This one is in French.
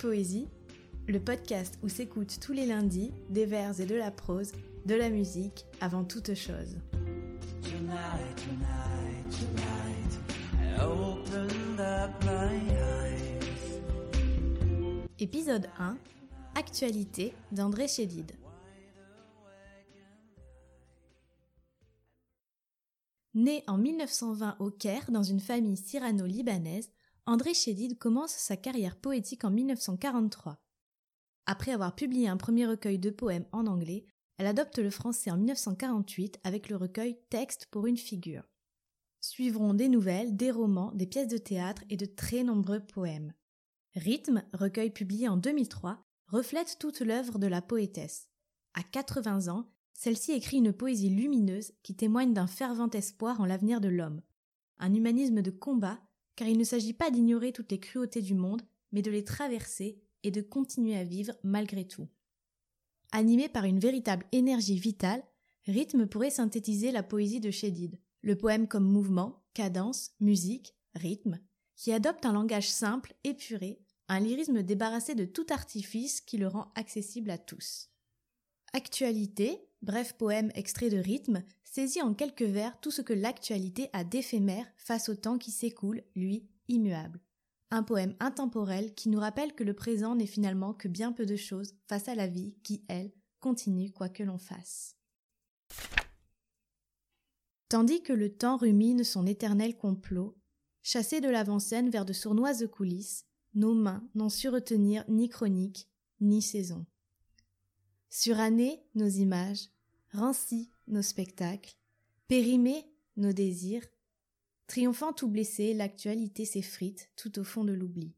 Poésie, le podcast où s'écoutent tous les lundis des vers et de la prose, de la musique avant toute chose. Épisode 1 Actualité d'André Chédid. Né en 1920 au Caire dans une famille cyrano-libanaise, André Chédid commence sa carrière poétique en 1943. Après avoir publié un premier recueil de poèmes en anglais, elle adopte le français en 1948 avec le recueil Texte pour une figure. Suivront des nouvelles, des romans, des pièces de théâtre et de très nombreux poèmes. Rythme, recueil publié en 2003, reflète toute l'œuvre de la poétesse. À 80 ans, celle-ci écrit une poésie lumineuse qui témoigne d'un fervent espoir en l'avenir de l'homme. Un humanisme de combat, car il ne s'agit pas d'ignorer toutes les cruautés du monde, mais de les traverser et de continuer à vivre malgré tout. Animé par une véritable énergie vitale, Rythme pourrait synthétiser la poésie de Chédid, le poème comme mouvement, cadence, musique, rythme, qui adopte un langage simple, épuré, un lyrisme débarrassé de tout artifice qui le rend accessible à tous. Actualité, bref poème extrait de rythme, saisit en quelques vers tout ce que l'actualité a d'éphémère face au temps qui s'écoule, lui, immuable. Un poème intemporel qui nous rappelle que le présent n'est finalement que bien peu de choses face à la vie qui, elle, continue quoi que l'on fasse. Tandis que le temps rumine son éternel complot, chassé de l'avant-scène vers de sournoises coulisses, nos mains n'ont su retenir ni chronique, ni saison. Surannés nos images, rancis nos spectacles, périmés nos désirs, triomphant ou blessé, l'actualité s'effrite tout au fond de l'oubli.